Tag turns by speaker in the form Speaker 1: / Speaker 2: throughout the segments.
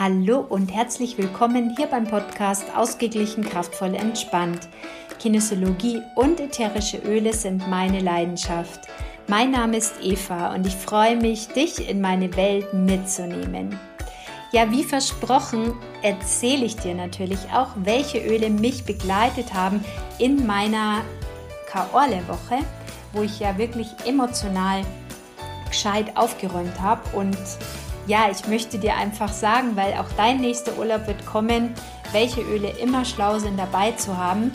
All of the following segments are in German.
Speaker 1: Hallo und herzlich willkommen hier beim Podcast Ausgeglichen, kraftvoll, entspannt. Kinesiologie und ätherische Öle sind meine Leidenschaft. Mein Name ist Eva und ich freue mich, dich in meine Welt mitzunehmen. Ja, wie versprochen, erzähle ich dir natürlich auch, welche Öle mich begleitet haben in meiner Kaorle-Woche, wo ich ja wirklich emotional gescheit aufgeräumt habe und ja, ich möchte dir einfach sagen, weil auch dein nächster Urlaub wird kommen, welche Öle immer schlau sind dabei zu haben,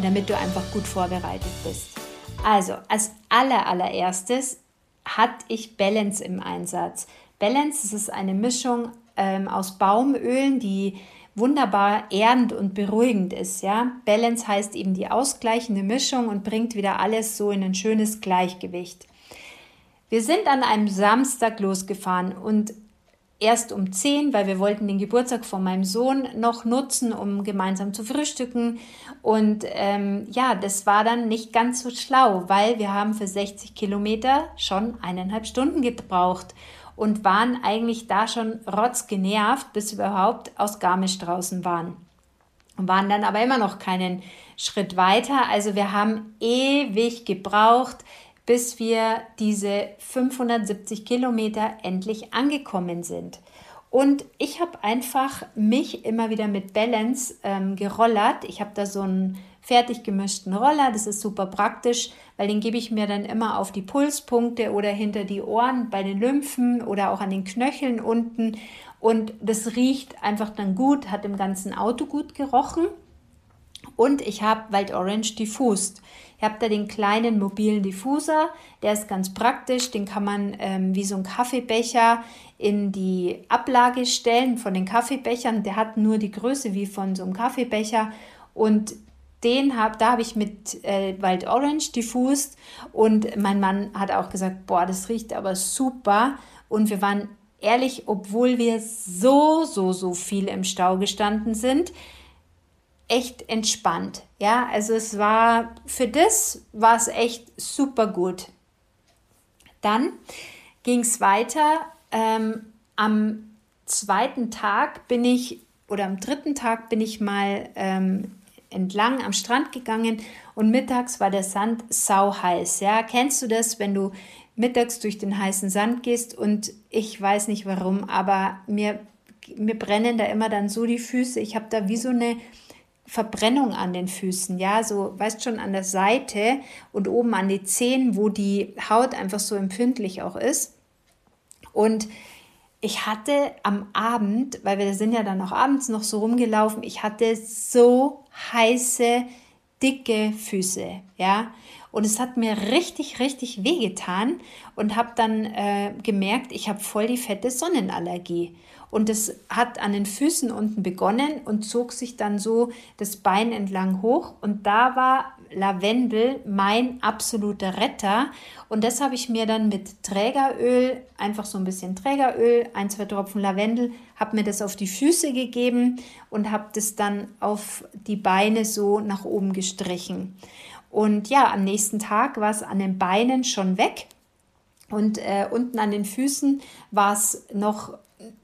Speaker 1: damit du einfach gut vorbereitet bist. Also, als aller, allererstes hatte ich Balance im Einsatz. Balance das ist eine Mischung ähm, aus Baumölen, die wunderbar erdend und beruhigend ist. Ja? Balance heißt eben die ausgleichende Mischung und bringt wieder alles so in ein schönes Gleichgewicht. Wir sind an einem Samstag losgefahren und erst um 10, weil wir wollten den Geburtstag von meinem Sohn noch nutzen, um gemeinsam zu frühstücken. Und ähm, ja, das war dann nicht ganz so schlau, weil wir haben für 60 Kilometer schon eineinhalb Stunden gebraucht und waren eigentlich da schon rotzgenervt, bis wir überhaupt aus Garmisch draußen waren. Und waren dann aber immer noch keinen Schritt weiter. Also wir haben ewig gebraucht bis wir diese 570 Kilometer endlich angekommen sind. Und ich habe einfach mich immer wieder mit Balance ähm, gerollert. Ich habe da so einen fertig gemischten Roller. Das ist super praktisch, weil den gebe ich mir dann immer auf die Pulspunkte oder hinter die Ohren bei den Lymphen oder auch an den Knöcheln unten. Und das riecht einfach dann gut, hat im ganzen Auto gut gerochen. Und ich habe Wild Orange diffused. Ihr habt da den kleinen mobilen Diffuser, der ist ganz praktisch, den kann man ähm, wie so ein Kaffeebecher in die Ablage stellen von den Kaffeebechern. Der hat nur die Größe wie von so einem Kaffeebecher und den hab, da habe ich mit äh, Wild Orange diffused und mein Mann hat auch gesagt, boah, das riecht aber super und wir waren ehrlich, obwohl wir so, so, so viel im Stau gestanden sind, echt entspannt. Ja, also es war für das war es echt super gut. Dann ging es weiter. Ähm, am zweiten Tag bin ich oder am dritten Tag bin ich mal ähm, entlang am Strand gegangen und mittags war der Sand sau heiß. Ja, kennst du das, wenn du mittags durch den heißen Sand gehst und ich weiß nicht warum, aber mir, mir brennen da immer dann so die Füße. Ich habe da wie so eine Verbrennung an den Füßen, ja, so, weißt schon, an der Seite und oben an die Zehen, wo die Haut einfach so empfindlich auch ist. Und ich hatte am Abend, weil wir sind ja dann auch abends noch so rumgelaufen, ich hatte so heiße, dicke Füße, ja. Und es hat mir richtig, richtig wehgetan und habe dann äh, gemerkt, ich habe voll die fette Sonnenallergie. Und es hat an den Füßen unten begonnen und zog sich dann so das Bein entlang hoch. Und da war Lavendel mein absoluter Retter. Und das habe ich mir dann mit Trägeröl, einfach so ein bisschen Trägeröl, ein, zwei Tropfen Lavendel, habe mir das auf die Füße gegeben und habe das dann auf die Beine so nach oben gestrichen. Und ja, am nächsten Tag war es an den Beinen schon weg. Und äh, unten an den Füßen war es noch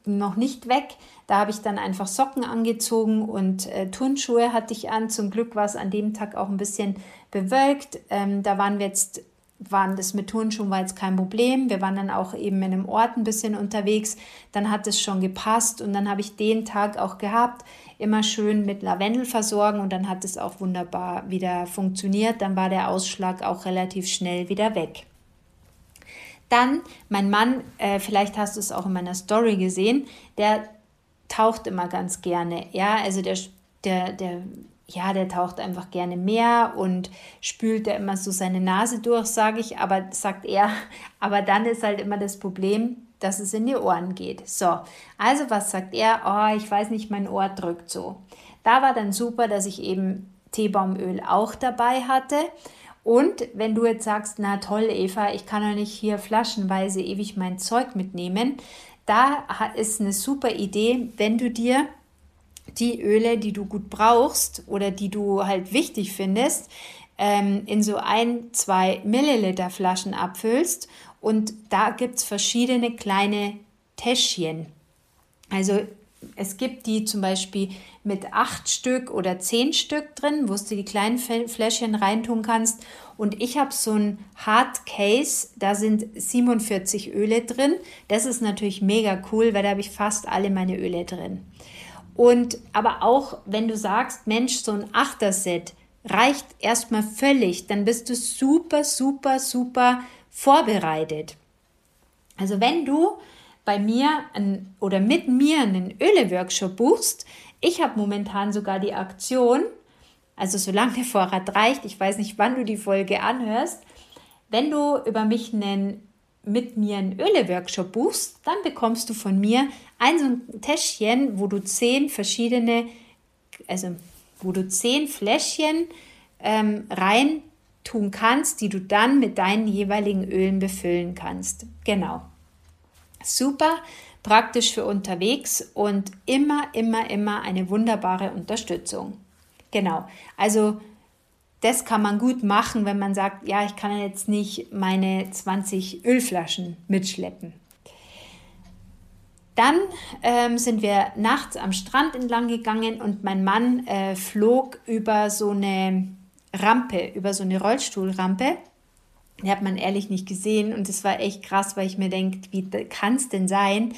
Speaker 1: noch nicht weg. Da habe ich dann einfach Socken angezogen und äh, Turnschuhe hatte ich an. Zum Glück war es an dem Tag auch ein bisschen bewölkt. Ähm, da waren wir jetzt, waren das mit Turnschuhen war jetzt kein Problem. Wir waren dann auch eben in einem Ort ein bisschen unterwegs. Dann hat es schon gepasst und dann habe ich den Tag auch gehabt. Immer schön mit Lavendel versorgen und dann hat es auch wunderbar wieder funktioniert. Dann war der Ausschlag auch relativ schnell wieder weg. Dann, mein Mann, äh, vielleicht hast du es auch in meiner Story gesehen, der taucht immer ganz gerne. Ja, also der, der, der, ja, der taucht einfach gerne mehr und spült da immer so seine Nase durch, sage ich, aber sagt er, aber dann ist halt immer das Problem, dass es in die Ohren geht. So, also was sagt er? Oh, ich weiß nicht, mein Ohr drückt so. Da war dann super, dass ich eben Teebaumöl auch dabei hatte und wenn du jetzt sagst, na toll, Eva, ich kann ja nicht hier flaschenweise ewig mein Zeug mitnehmen, da ist eine super Idee, wenn du dir die Öle, die du gut brauchst oder die du halt wichtig findest, ähm, in so ein, zwei Milliliter Flaschen abfüllst. Und da gibt es verschiedene kleine Täschchen. Also es gibt die zum Beispiel mit acht Stück oder zehn Stück drin, wo du die kleinen Fläschchen reintun kannst. Und ich habe so ein Hard Case, da sind 47 Öle drin. Das ist natürlich mega cool, weil da habe ich fast alle meine Öle drin. Und aber auch wenn du sagst, Mensch, so ein Achter-Set reicht erstmal völlig, dann bist du super, super, super vorbereitet. Also wenn du bei mir ein, oder mit mir einen Öle-Workshop buchst, ich habe momentan sogar die Aktion, also solange der Vorrat reicht, ich weiß nicht, wann du die Folge anhörst, wenn du über mich einen mit mir einen Öle-Workshop buchst, dann bekommst du von mir ein so ein Täschchen, wo du zehn verschiedene, also wo du zehn Fläschchen ähm, rein tun kannst, die du dann mit deinen jeweiligen Ölen befüllen kannst. Genau. Super praktisch für unterwegs und immer, immer, immer eine wunderbare Unterstützung. Genau. Also das kann man gut machen, wenn man sagt, ja, ich kann jetzt nicht meine 20 Ölflaschen mitschleppen. Dann ähm, sind wir nachts am Strand entlang gegangen und mein Mann äh, flog über so eine Rampe, über so eine Rollstuhlrampe. Die hat man ehrlich nicht gesehen und es war echt krass, weil ich mir denke, wie kann es denn sein,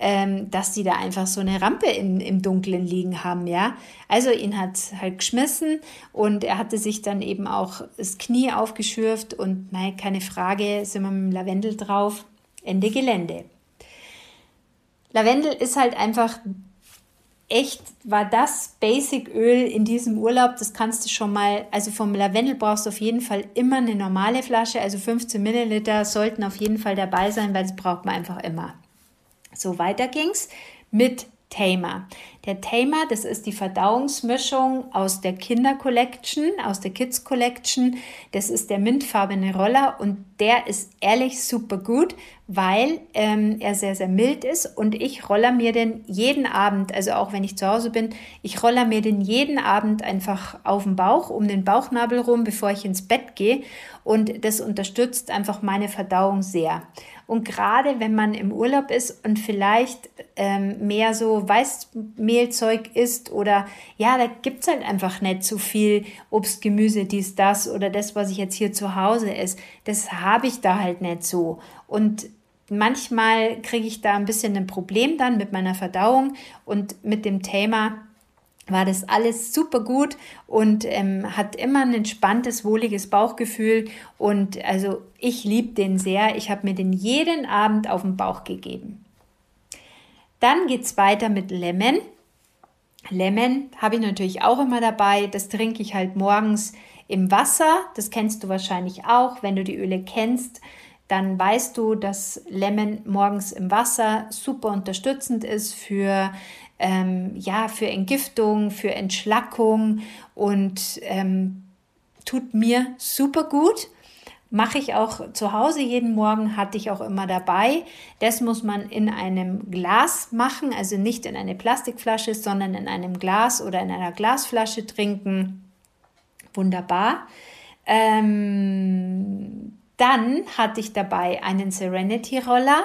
Speaker 1: ähm, dass die da einfach so eine Rampe in, im Dunkeln liegen haben, ja. Also ihn hat halt geschmissen und er hatte sich dann eben auch das Knie aufgeschürft und nein, keine Frage, sind wir mit dem Lavendel drauf. Ende Gelände. Lavendel ist halt einfach echt, war das Basic-Öl in diesem Urlaub. Das kannst du schon mal, also vom Lavendel brauchst du auf jeden Fall immer eine normale Flasche, also 15 Milliliter sollten auf jeden Fall dabei sein, weil das braucht man einfach immer. So weiter ging's mit Tamer. Der Tamer, das ist die Verdauungsmischung aus der Kinder Collection, aus der Kids Collection. Das ist der mintfarbene Roller und der ist ehrlich super gut, weil ähm, er sehr, sehr mild ist und ich roller mir den jeden Abend, also auch wenn ich zu Hause bin, ich roller mir den jeden Abend einfach auf den Bauch, um den Bauchnabel rum, bevor ich ins Bett gehe und das unterstützt einfach meine Verdauung sehr. Und gerade wenn man im Urlaub ist und vielleicht ähm, mehr so Weißmehlzeug isst oder ja, da gibt es halt einfach nicht so viel Obst, Gemüse, dies, das oder das, was ich jetzt hier zu Hause esse, das habe ich da halt nicht so. Und manchmal kriege ich da ein bisschen ein Problem dann mit meiner Verdauung und mit dem Thema war das alles super gut und ähm, hat immer ein entspanntes, wohliges Bauchgefühl. Und also ich liebe den sehr. Ich habe mir den jeden Abend auf den Bauch gegeben. Dann geht es weiter mit Lemon. Lemon habe ich natürlich auch immer dabei. Das trinke ich halt morgens im Wasser. Das kennst du wahrscheinlich auch, wenn du die Öle kennst dann weißt du, dass Lemon morgens im Wasser super unterstützend ist für ähm, ja, für Entgiftung, für Entschlackung und ähm, tut mir super gut. Mache ich auch zu Hause jeden Morgen, hatte ich auch immer dabei. Das muss man in einem Glas machen, also nicht in eine Plastikflasche, sondern in einem Glas oder in einer Glasflasche trinken. Wunderbar. Ähm, dann hatte ich dabei einen Serenity Roller.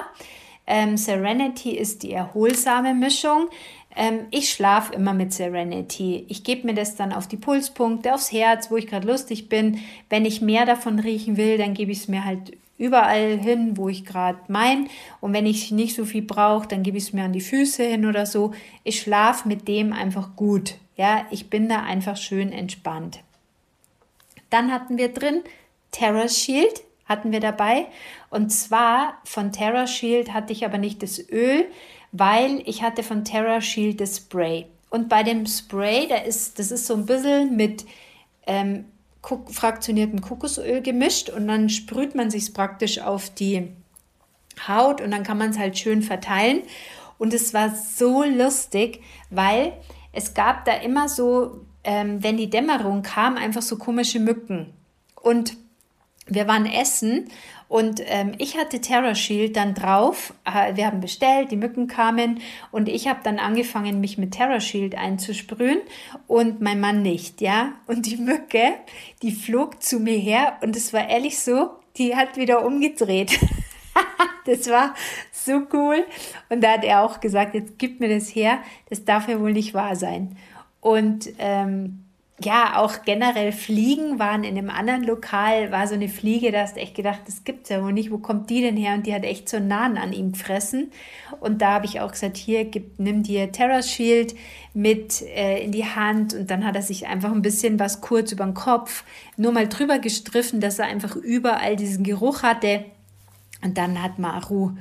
Speaker 1: Ähm, Serenity ist die erholsame Mischung. Ähm, ich schlafe immer mit Serenity. Ich gebe mir das dann auf die Pulspunkte, aufs Herz, wo ich gerade lustig bin. Wenn ich mehr davon riechen will, dann gebe ich es mir halt überall hin, wo ich gerade mein. Und wenn ich nicht so viel brauche, dann gebe ich es mir an die Füße hin oder so. Ich schlafe mit dem einfach gut. Ja, ich bin da einfach schön entspannt. Dann hatten wir drin Terra Shield hatten wir dabei. Und zwar von Terra Shield hatte ich aber nicht das Öl, weil ich hatte von Terra Shield das Spray. Und bei dem Spray, da ist, das ist so ein bisschen mit ähm, fraktioniertem Kokosöl gemischt und dann sprüht man sich praktisch auf die Haut und dann kann man es halt schön verteilen. Und es war so lustig, weil es gab da immer so, ähm, wenn die Dämmerung kam, einfach so komische Mücken. Und wir waren essen und ähm, ich hatte Terror Shield dann drauf. Wir haben bestellt, die Mücken kamen und ich habe dann angefangen, mich mit Terror Shield einzusprühen und mein Mann nicht, ja. Und die Mücke, die flog zu mir her und es war ehrlich so, die hat wieder umgedreht. das war so cool. Und da hat er auch gesagt, jetzt gib mir das her, das darf ja wohl nicht wahr sein. Und ähm, ja, auch generell Fliegen waren in einem anderen Lokal, war so eine Fliege, da hast du echt gedacht, das gibt's ja wohl nicht, wo kommt die denn her? Und die hat echt so Nahen an ihm gefressen. Und da habe ich auch gesagt, hier, gib, nimm dir Terra Shield mit äh, in die Hand. Und dann hat er sich einfach ein bisschen was kurz über den Kopf nur mal drüber gestriffen, dass er einfach überall diesen Geruch hatte. Und dann hat Maru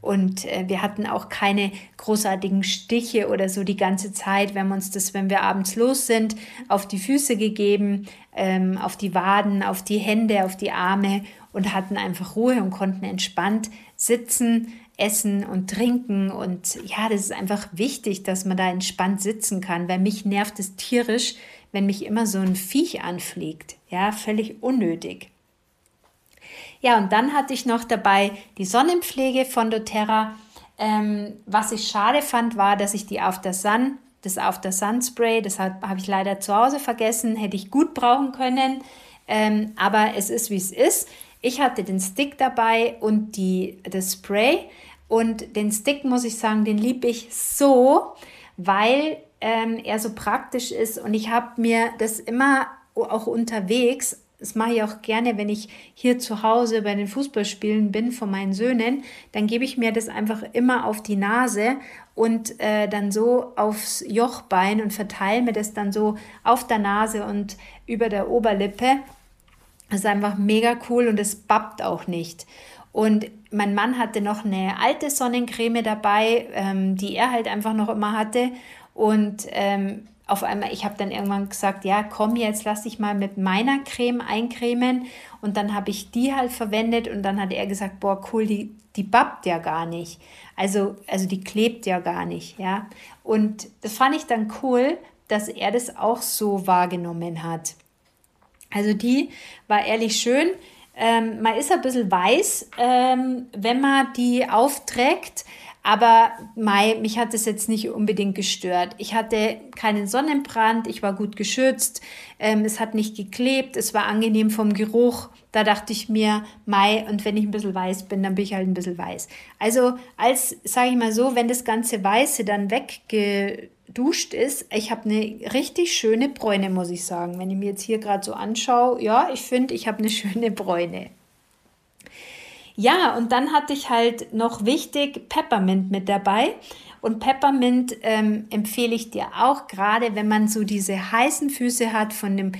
Speaker 1: und äh, wir hatten auch keine großartigen Stiche oder so die ganze Zeit. Wir haben uns das, wenn wir abends los sind, auf die Füße gegeben, ähm, auf die Waden, auf die Hände, auf die Arme und hatten einfach Ruhe und konnten entspannt sitzen, essen und trinken. Und ja, das ist einfach wichtig, dass man da entspannt sitzen kann, weil mich nervt es tierisch, wenn mich immer so ein Viech anfliegt. Ja, völlig unnötig. Ja, und dann hatte ich noch dabei die Sonnenpflege von doTERRA. Ähm, was ich schade fand, war, dass ich die After Sun, das After Sun Spray, das habe ich leider zu Hause vergessen, hätte ich gut brauchen können. Ähm, aber es ist, wie es ist. Ich hatte den Stick dabei und die, das Spray. Und den Stick, muss ich sagen, den liebe ich so, weil ähm, er so praktisch ist. Und ich habe mir das immer auch unterwegs das mache ich auch gerne, wenn ich hier zu Hause bei den Fußballspielen bin von meinen Söhnen, dann gebe ich mir das einfach immer auf die Nase und äh, dann so aufs Jochbein und verteile mir das dann so auf der Nase und über der Oberlippe. Das ist einfach mega cool und es babbt auch nicht. Und mein Mann hatte noch eine alte Sonnencreme dabei, ähm, die er halt einfach noch immer hatte. Und ähm, auf einmal, ich habe dann irgendwann gesagt, ja, komm jetzt, lass dich mal mit meiner Creme eincremen. Und dann habe ich die halt verwendet und dann hat er gesagt, boah, cool, die, die babbt ja gar nicht. Also, also die klebt ja gar nicht, ja. Und das fand ich dann cool, dass er das auch so wahrgenommen hat. Also die war ehrlich schön. Ähm, man ist ein bisschen weiß, ähm, wenn man die aufträgt. Aber Mai, mich hat es jetzt nicht unbedingt gestört. Ich hatte keinen Sonnenbrand, ich war gut geschützt, ähm, es hat nicht geklebt, es war angenehm vom Geruch. Da dachte ich mir, Mai, und wenn ich ein bisschen weiß bin, dann bin ich halt ein bisschen weiß. Also als, sage ich mal so, wenn das ganze Weiße dann weggeduscht ist, ich habe eine richtig schöne Bräune, muss ich sagen. Wenn ich mir jetzt hier gerade so anschaue, ja, ich finde, ich habe eine schöne Bräune. Ja, und dann hatte ich halt noch wichtig Peppermint mit dabei. Und Peppermint ähm, empfehle ich dir auch, gerade wenn man so diese heißen Füße hat von dem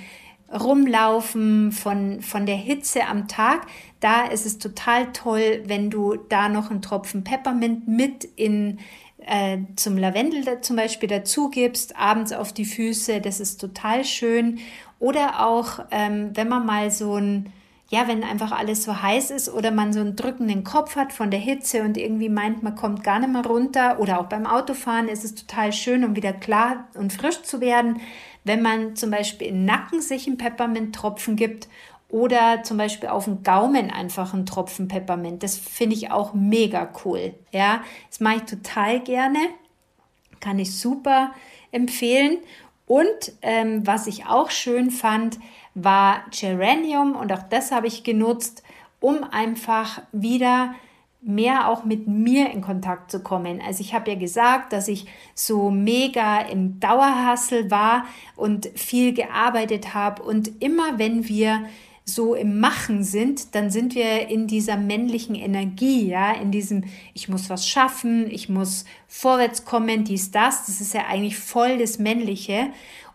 Speaker 1: Rumlaufen, von, von der Hitze am Tag. Da ist es total toll, wenn du da noch einen Tropfen Peppermint mit in, äh, zum Lavendel zum Beispiel dazu gibst, abends auf die Füße. Das ist total schön. Oder auch, ähm, wenn man mal so ein ja, wenn einfach alles so heiß ist oder man so einen drückenden Kopf hat von der Hitze und irgendwie meint, man kommt gar nicht mehr runter oder auch beim Autofahren ist es total schön, um wieder klar und frisch zu werden, wenn man zum Beispiel im Nacken sich einen Peppermint-Tropfen gibt oder zum Beispiel auf den Gaumen einfach einen Tropfen Peppermint. Das finde ich auch mega cool. Ja, das mache ich total gerne. Kann ich super empfehlen. Und ähm, was ich auch schön fand, war Geranium und auch das habe ich genutzt, um einfach wieder mehr auch mit mir in Kontakt zu kommen. Also ich habe ja gesagt, dass ich so mega im Dauerhassel war und viel gearbeitet habe und immer wenn wir so im Machen sind, dann sind wir in dieser männlichen Energie, ja, in diesem, ich muss was schaffen, ich muss vorwärts kommen, dies, das, das ist ja eigentlich voll das Männliche.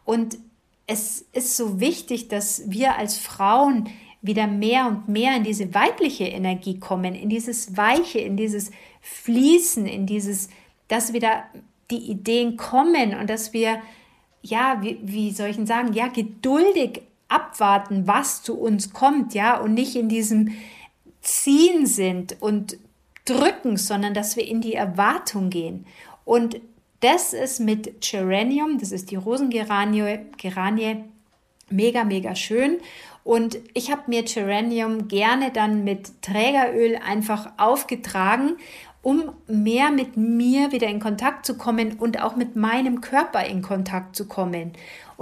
Speaker 1: Und es ist so wichtig, dass wir als Frauen wieder mehr und mehr in diese weibliche Energie kommen, in dieses Weiche, in dieses Fließen, in dieses, dass wieder die Ideen kommen und dass wir, ja, wie, wie soll ich denn sagen, ja, geduldig abwarten, was zu uns kommt, ja, und nicht in diesem Ziehen sind und drücken, sondern dass wir in die Erwartung gehen. Und das ist mit Geranium, das ist die Rosengeranie, Geranie, mega, mega schön. Und ich habe mir Geranium gerne dann mit Trägeröl einfach aufgetragen, um mehr mit mir wieder in Kontakt zu kommen und auch mit meinem Körper in Kontakt zu kommen.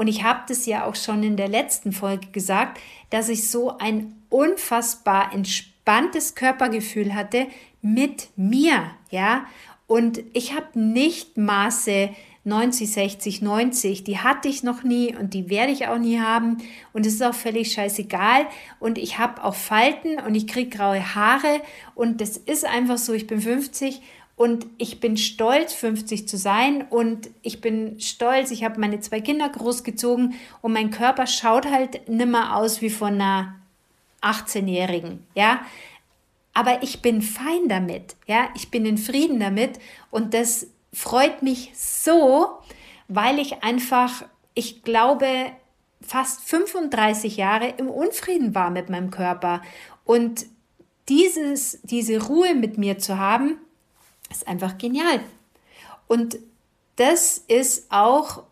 Speaker 1: Und ich habe das ja auch schon in der letzten Folge gesagt, dass ich so ein unfassbar entspanntes Körpergefühl hatte mit mir, ja. Und ich habe nicht Maße 90, 60, 90, die hatte ich noch nie und die werde ich auch nie haben. Und es ist auch völlig scheißegal. Und ich habe auch Falten und ich kriege graue Haare. Und das ist einfach so, ich bin 50 und ich bin stolz, 50 zu sein und ich bin stolz, ich habe meine zwei Kinder großgezogen und mein Körper schaut halt nimmer aus wie von einer 18-Jährigen, ja. Aber ich bin fein damit, ja. Ich bin in Frieden damit und das freut mich so, weil ich einfach, ich glaube, fast 35 Jahre im Unfrieden war mit meinem Körper. Und dieses, diese Ruhe mit mir zu haben, ist einfach genial. Und das ist auch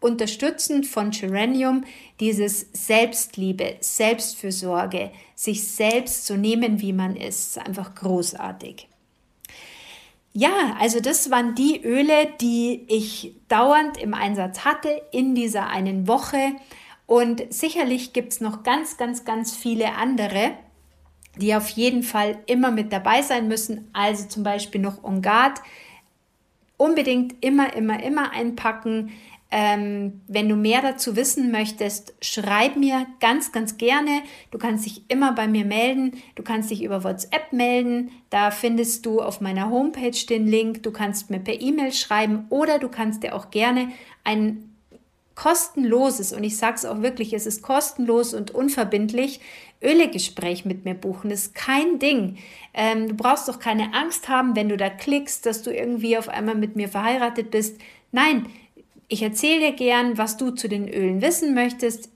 Speaker 1: unterstützend von Geranium dieses Selbstliebe, Selbstfürsorge, sich selbst zu nehmen, wie man ist. ist einfach großartig. Ja, also das waren die Öle, die ich dauernd im Einsatz hatte in dieser einen Woche. Und sicherlich gibt es noch ganz, ganz, ganz viele andere, die auf jeden Fall immer mit dabei sein müssen. Also zum Beispiel noch Guard. Unbedingt immer, immer, immer einpacken. Ähm, wenn du mehr dazu wissen möchtest, schreib mir ganz, ganz gerne. Du kannst dich immer bei mir melden. Du kannst dich über WhatsApp melden. Da findest du auf meiner Homepage den Link. Du kannst mir per E-Mail schreiben oder du kannst dir auch gerne ein kostenloses, und ich sage es auch wirklich, es ist kostenlos und unverbindlich, Ölegespräch mit mir buchen. Das ist kein Ding. Ähm, du brauchst doch keine Angst haben, wenn du da klickst, dass du irgendwie auf einmal mit mir verheiratet bist. Nein, ich erzähle dir gern, was du zu den Ölen wissen möchtest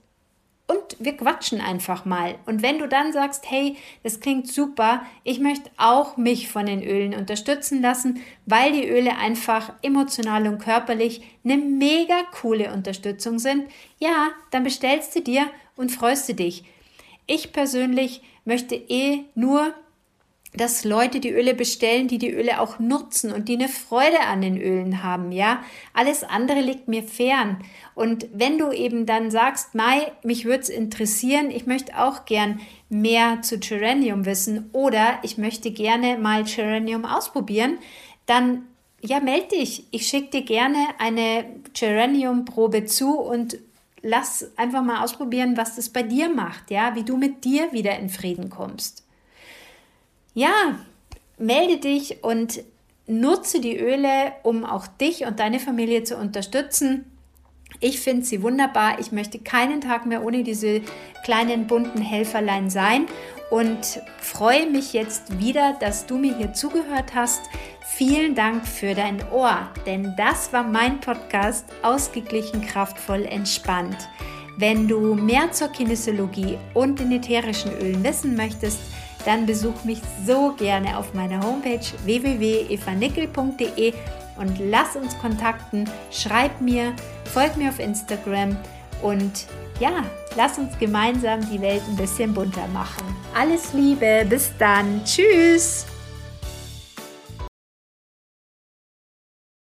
Speaker 1: und wir quatschen einfach mal. Und wenn du dann sagst, hey, das klingt super, ich möchte auch mich von den Ölen unterstützen lassen, weil die Öle einfach emotional und körperlich eine mega coole Unterstützung sind, ja, dann bestellst du dir und freust du dich. Ich persönlich möchte eh nur dass Leute die Öle bestellen, die die Öle auch nutzen und die eine Freude an den Ölen haben, ja. Alles andere liegt mir fern. Und wenn du eben dann sagst, Mai, mich würde es interessieren, ich möchte auch gern mehr zu Geranium wissen oder ich möchte gerne mal Geranium ausprobieren, dann ja, melde dich. Ich schicke dir gerne eine Geranium-Probe zu und lass einfach mal ausprobieren, was das bei dir macht, ja, wie du mit dir wieder in Frieden kommst ja, melde dich und nutze die Öle, um auch dich und deine Familie zu unterstützen. Ich finde sie wunderbar. Ich möchte keinen Tag mehr ohne diese kleinen bunten Helferlein sein und freue mich jetzt wieder, dass du mir hier zugehört hast. Vielen Dank für dein Ohr, denn das war mein Podcast Ausgeglichen, kraftvoll, entspannt. Wenn du mehr zur Kinesiologie und den ätherischen Ölen wissen möchtest, dann besuch mich so gerne auf meiner Homepage www.evanickel.de und lass uns kontakten. Schreib mir, folg mir auf Instagram und ja, lass uns gemeinsam die Welt ein bisschen bunter machen. Alles Liebe, bis dann. Tschüss.